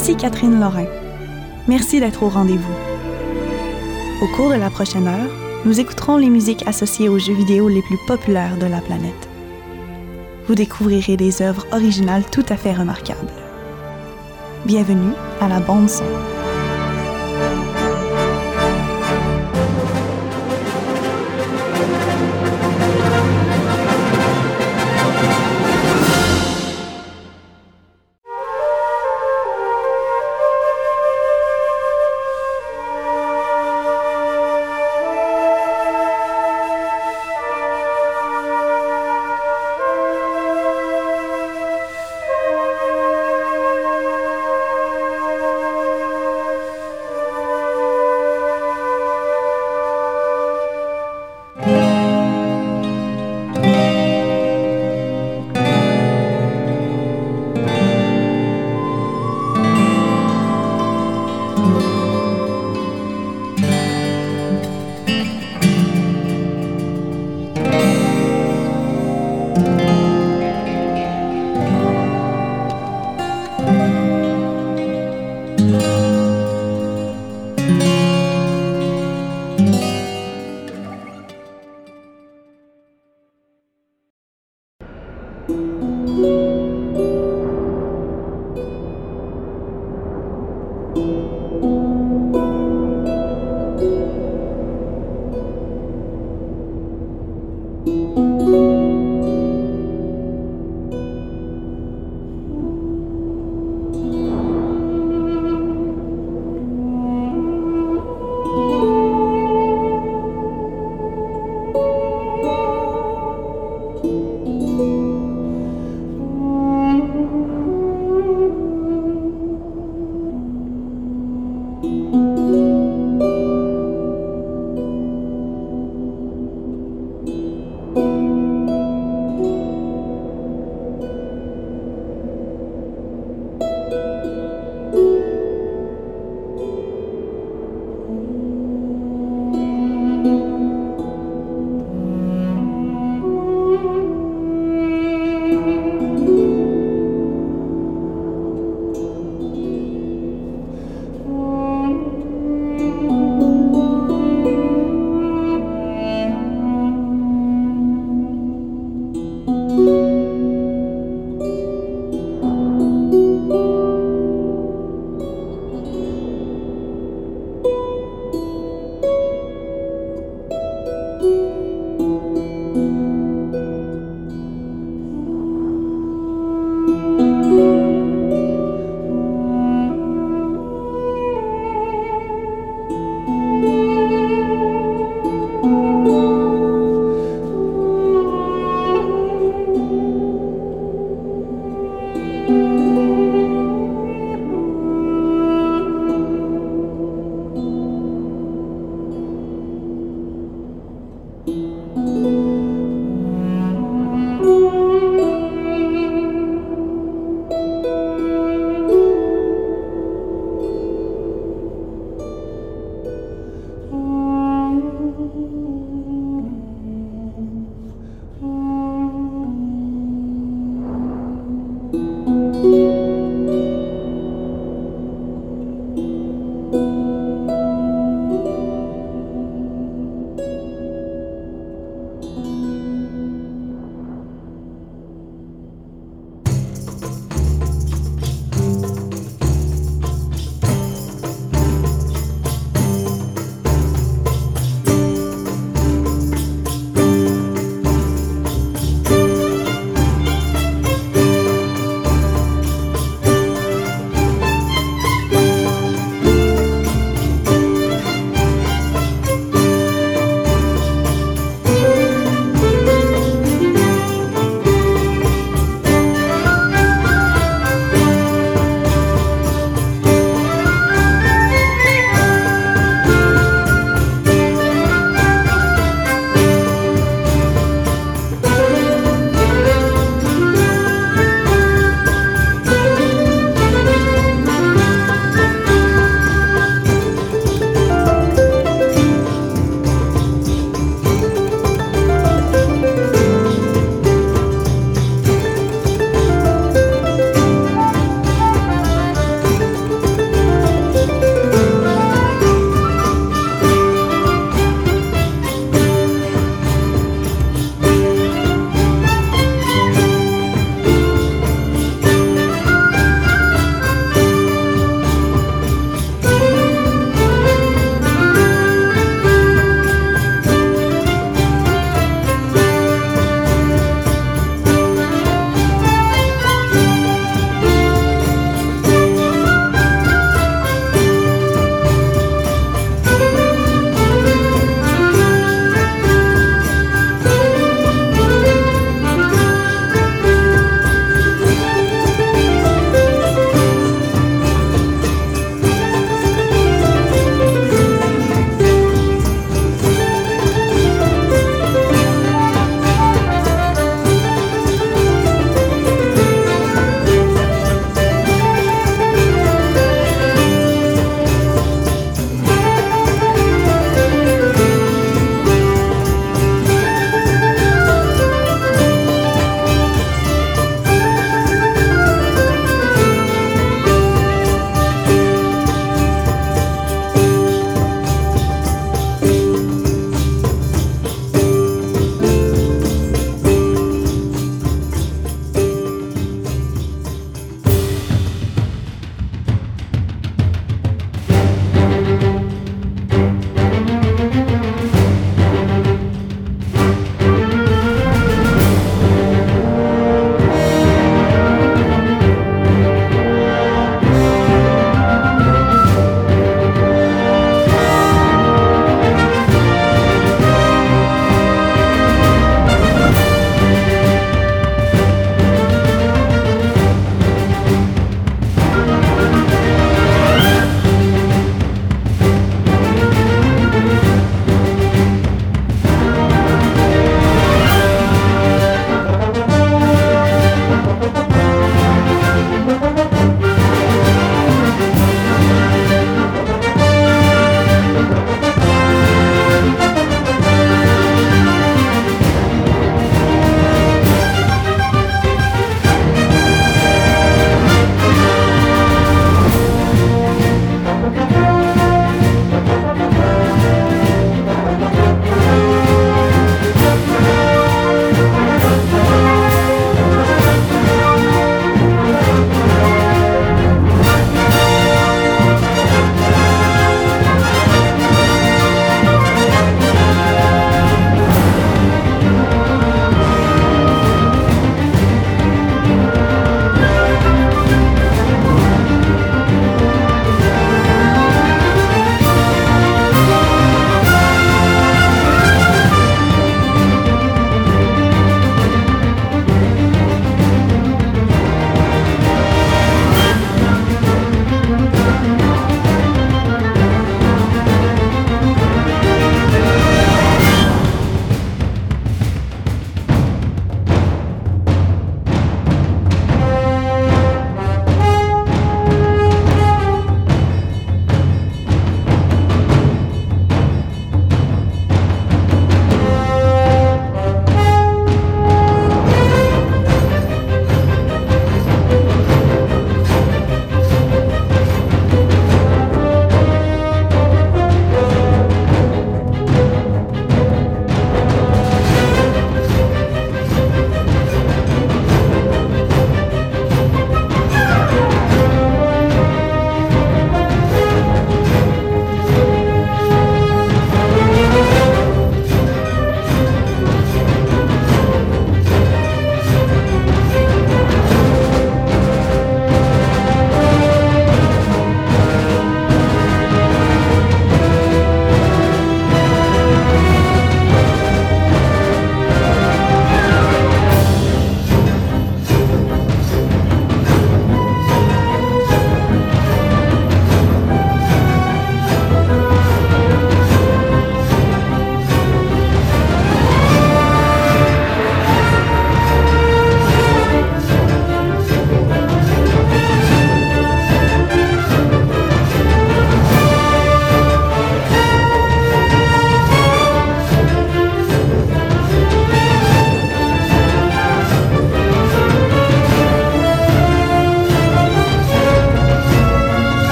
Ici Catherine Lorrain. Merci d'être au rendez-vous. Au cours de la prochaine heure, nous écouterons les musiques associées aux jeux vidéo les plus populaires de la planète. Vous découvrirez des œuvres originales tout à fait remarquables. Bienvenue à la bande son.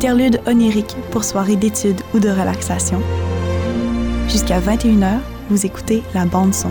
Interlude onirique pour soirée d'études ou de relaxation. Jusqu'à 21h, vous écoutez la bande son.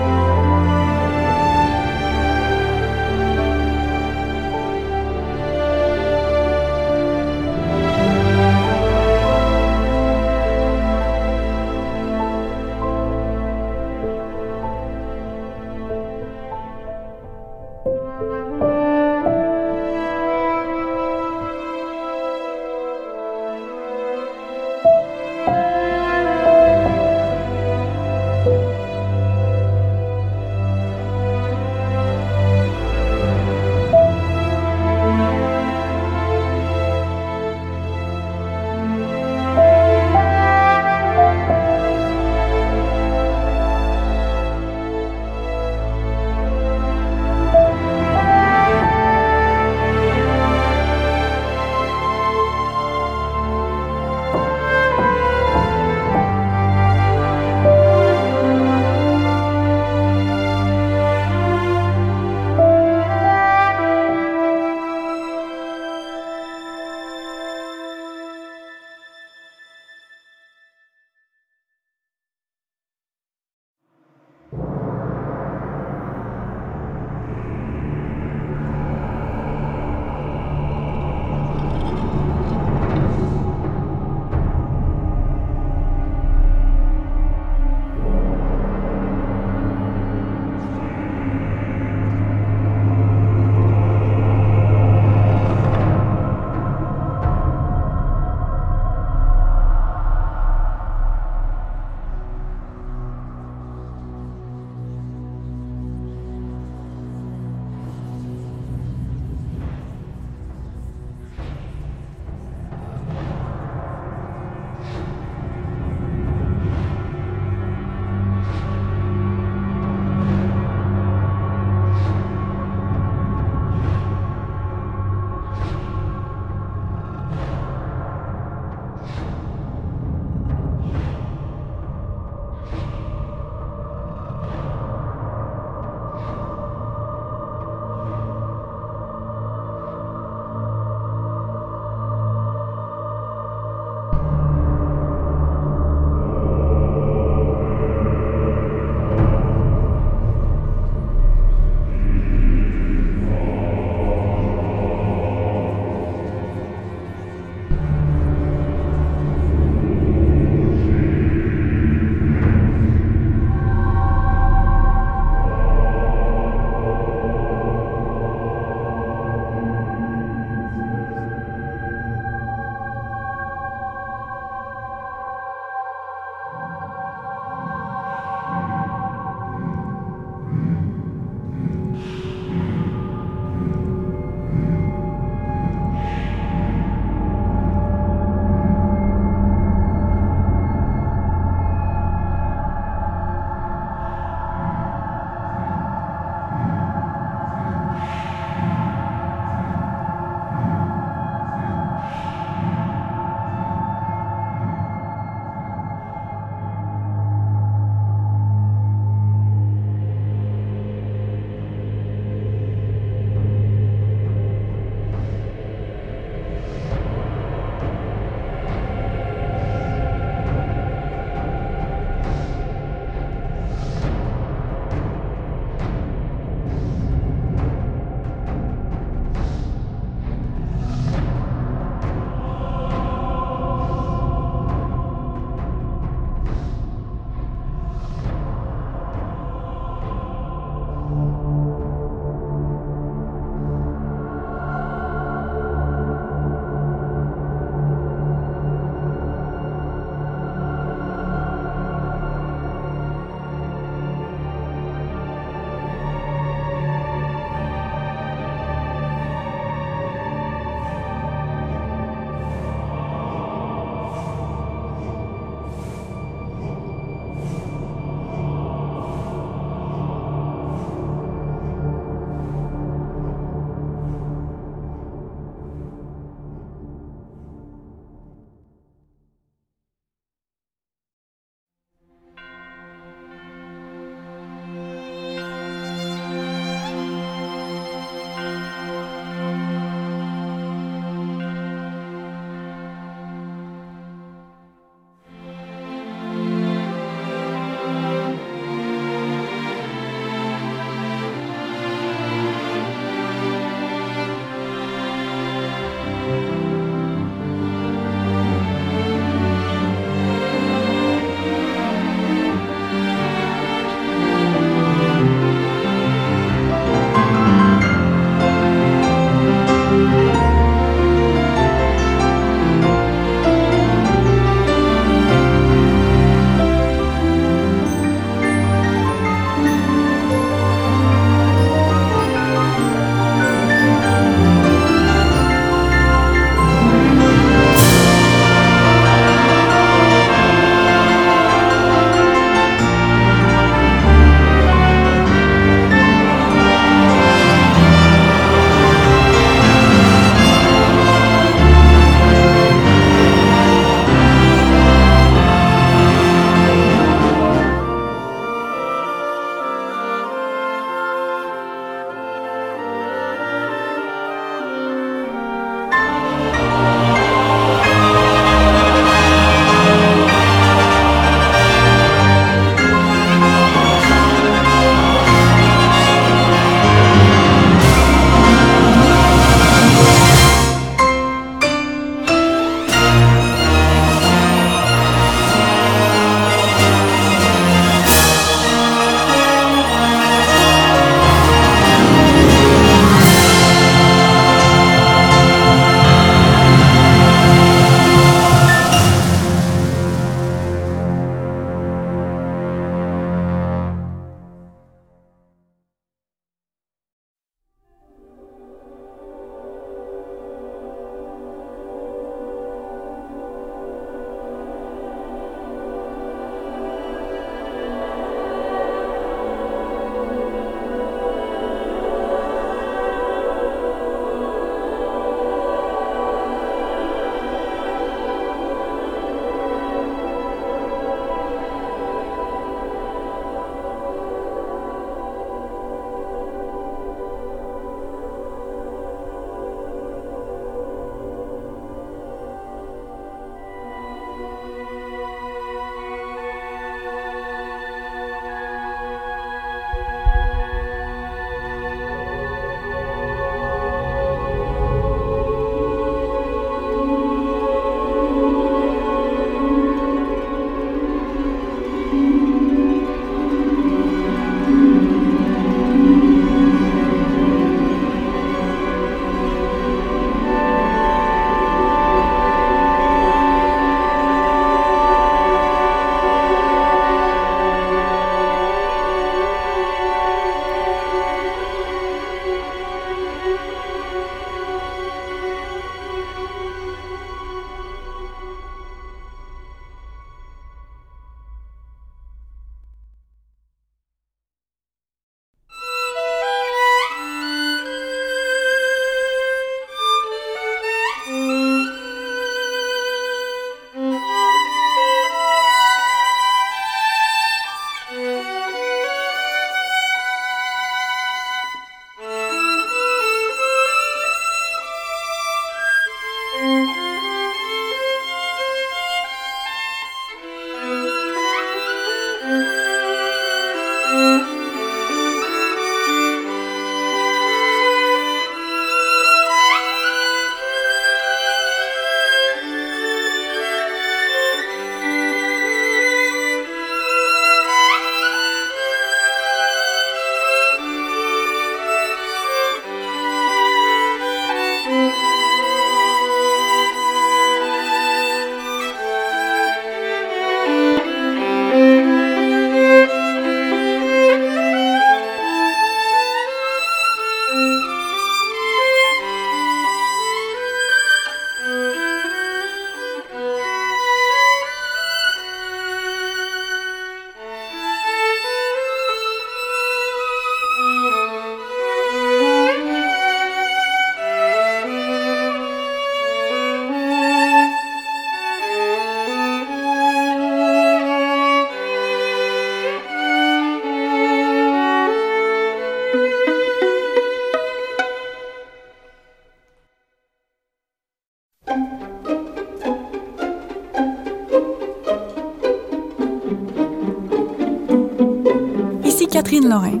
Catherine Lorrain.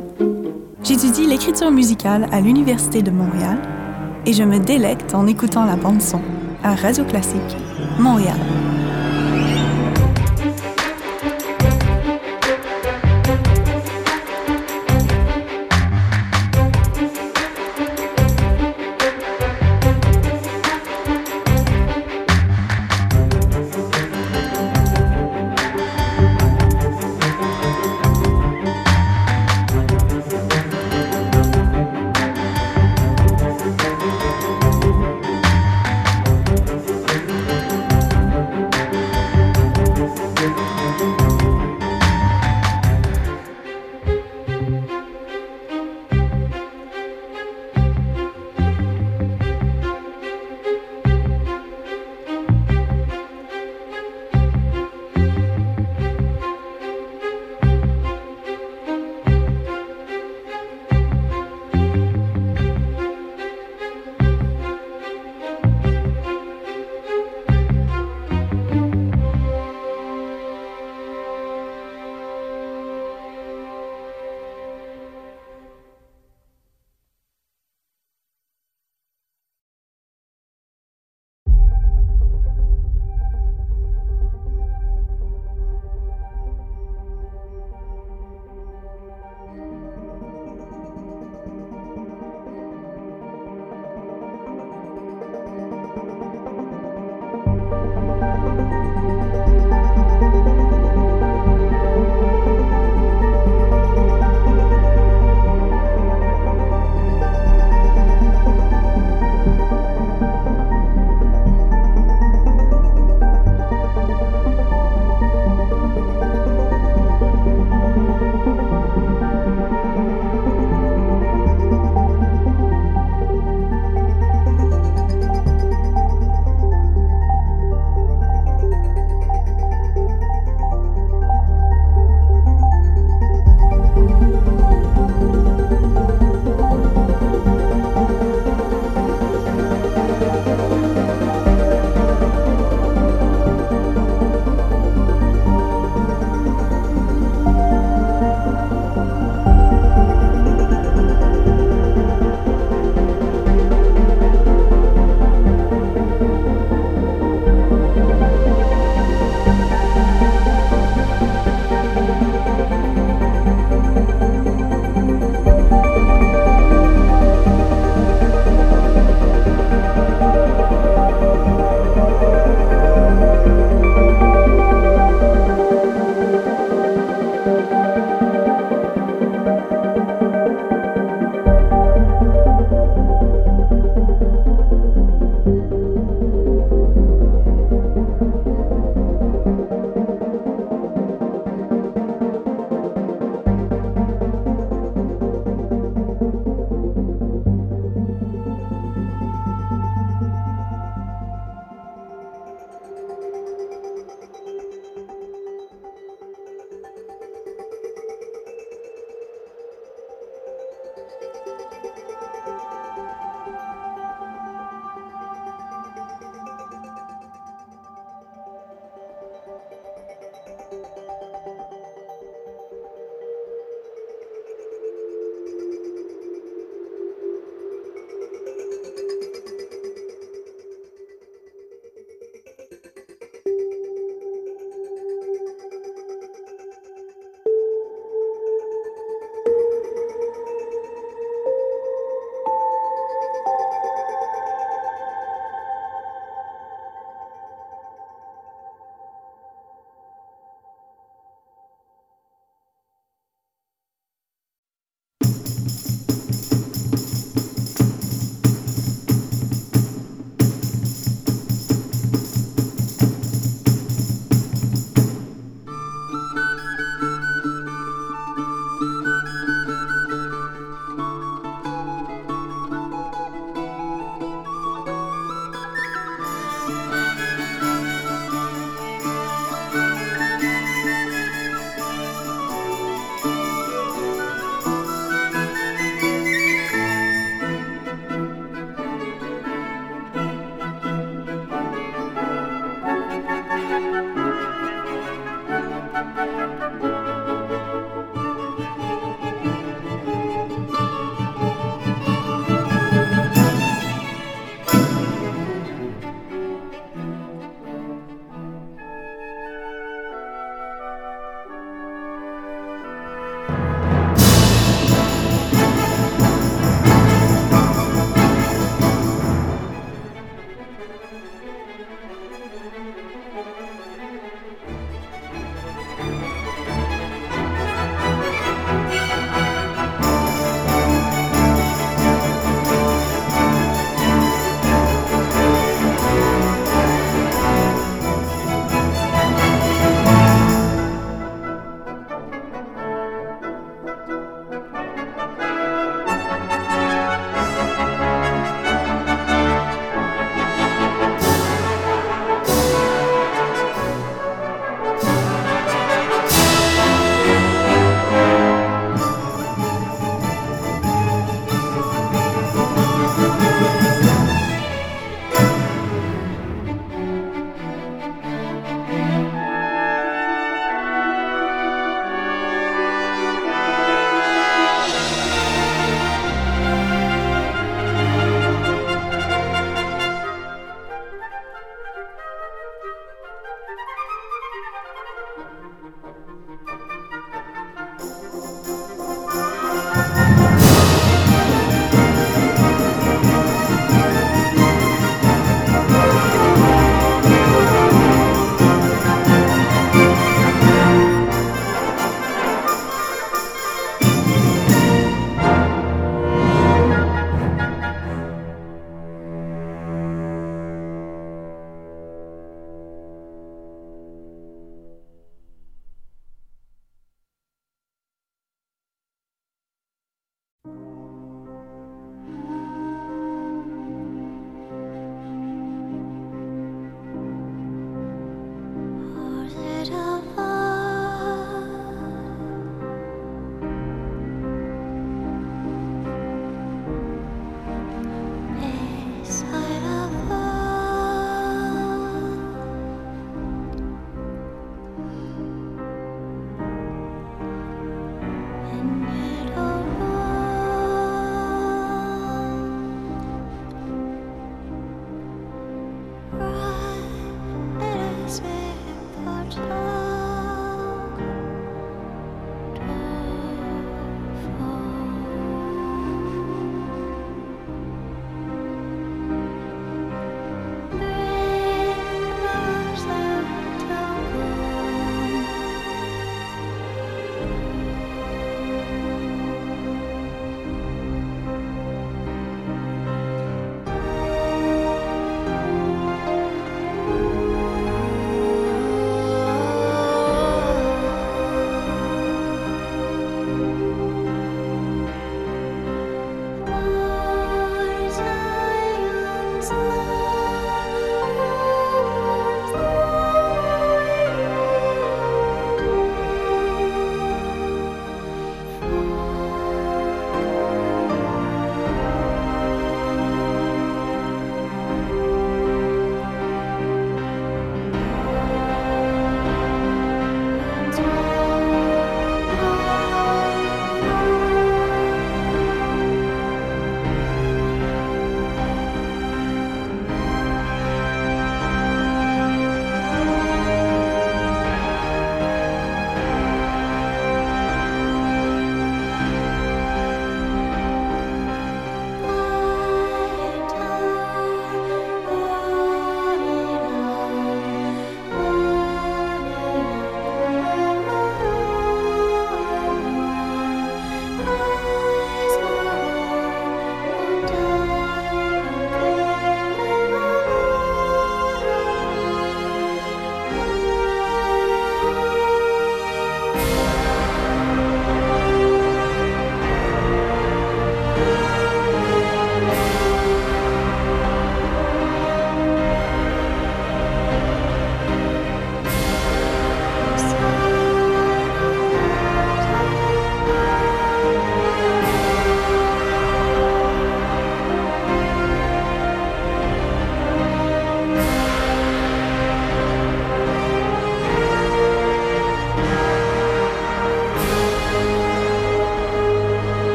J'étudie l'écriture musicale à l'Université de Montréal et je me délecte en écoutant la bande-son à Radio Classique, Montréal.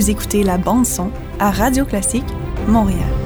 Vous écoutez la bande son à Radio Classique Montréal.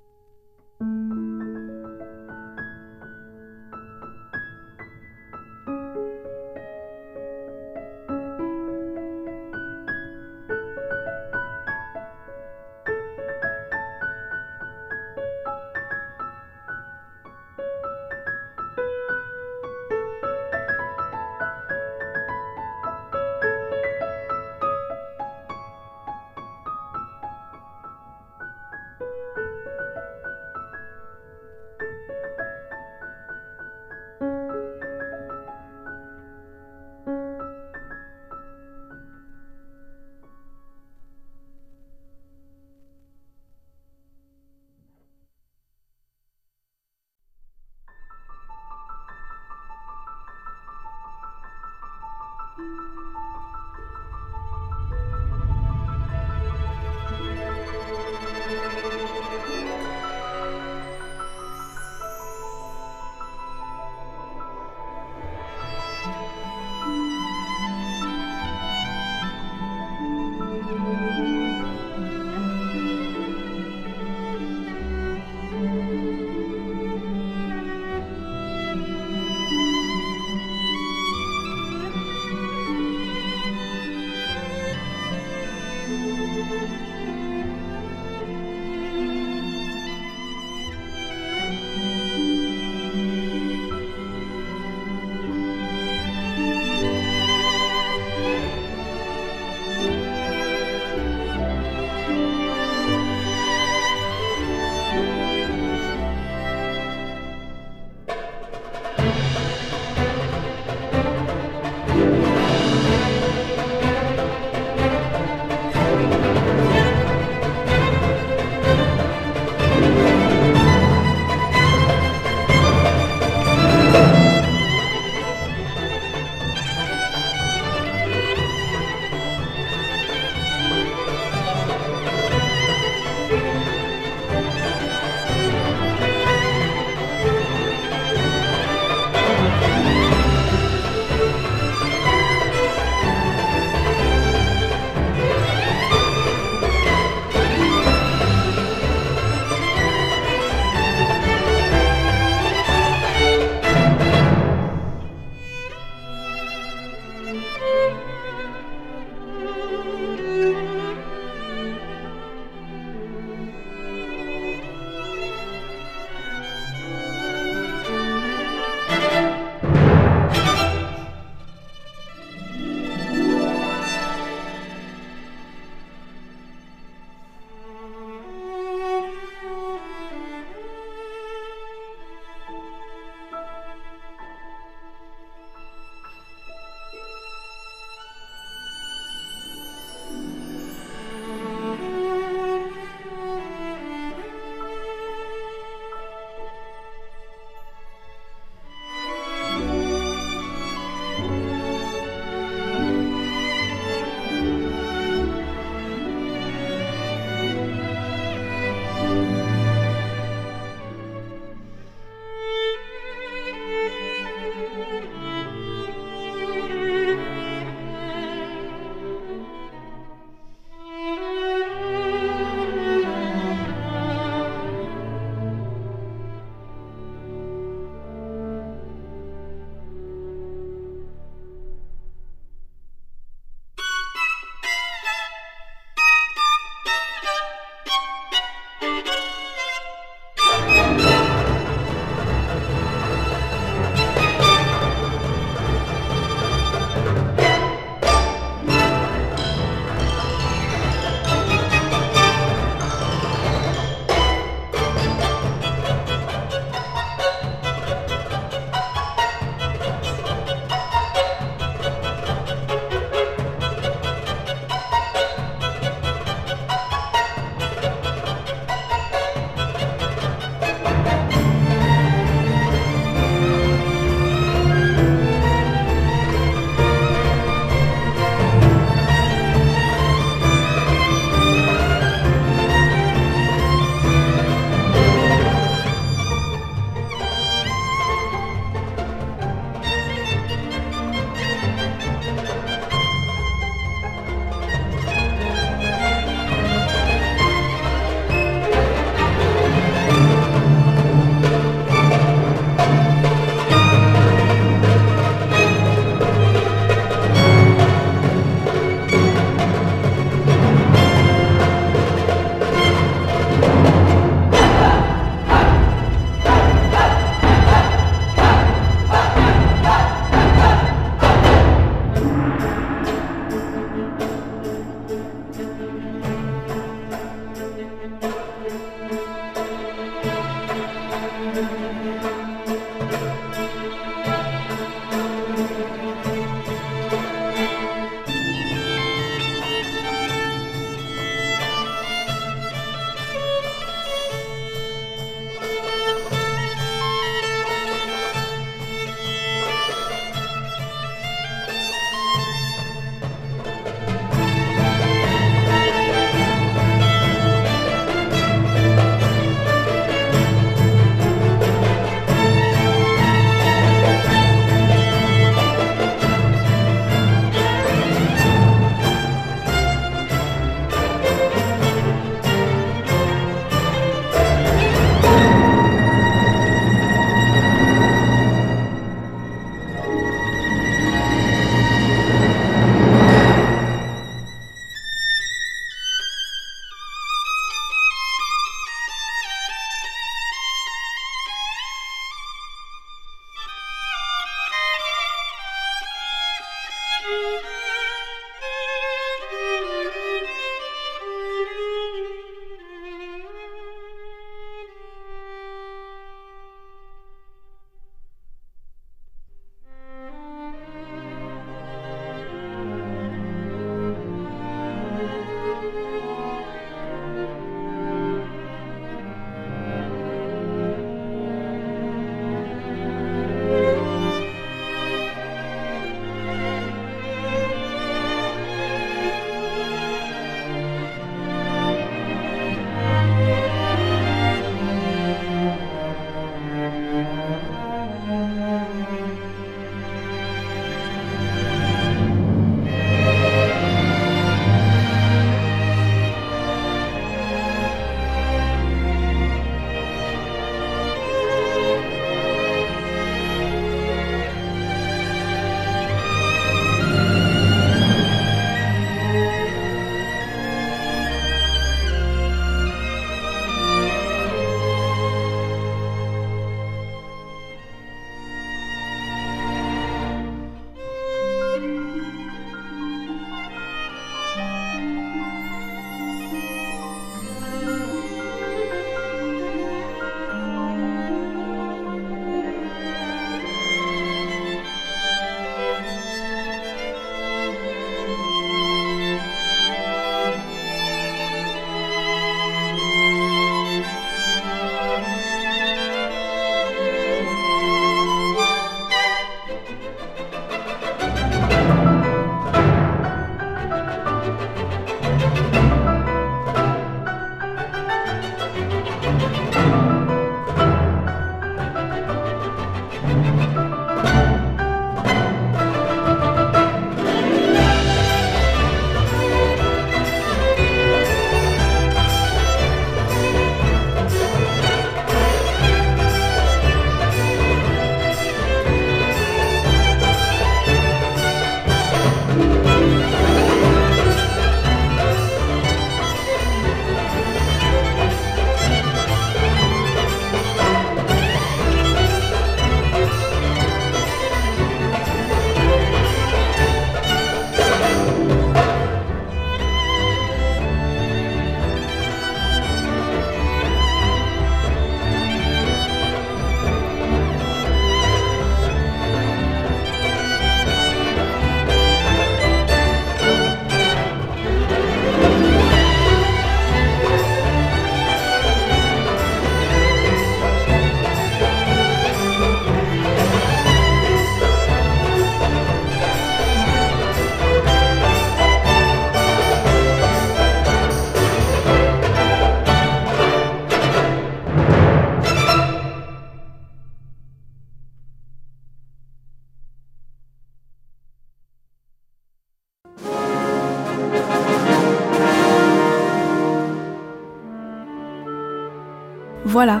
Voilà,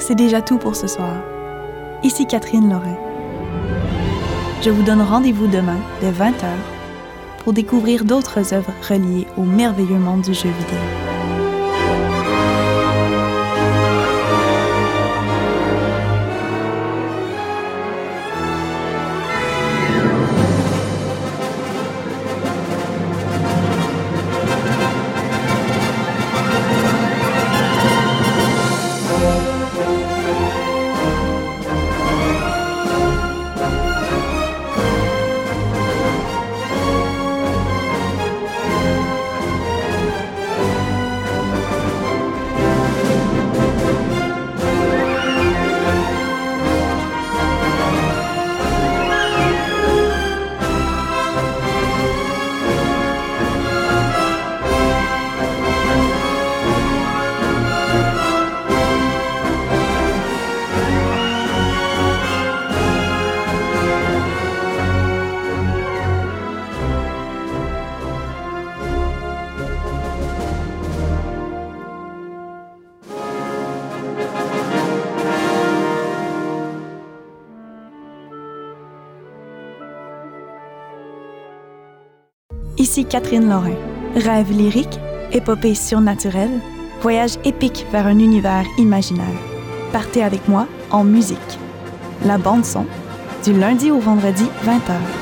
c'est déjà tout pour ce soir. Ici Catherine Lorrain. Je vous donne rendez-vous demain dès 20h pour découvrir d'autres œuvres reliées au merveilleux monde du jeu vidéo. Catherine Lorrain. Rêve lyrique, épopée surnaturelle, voyage épique vers un univers imaginaire. Partez avec moi en musique. La bande son, du lundi au vendredi 20h.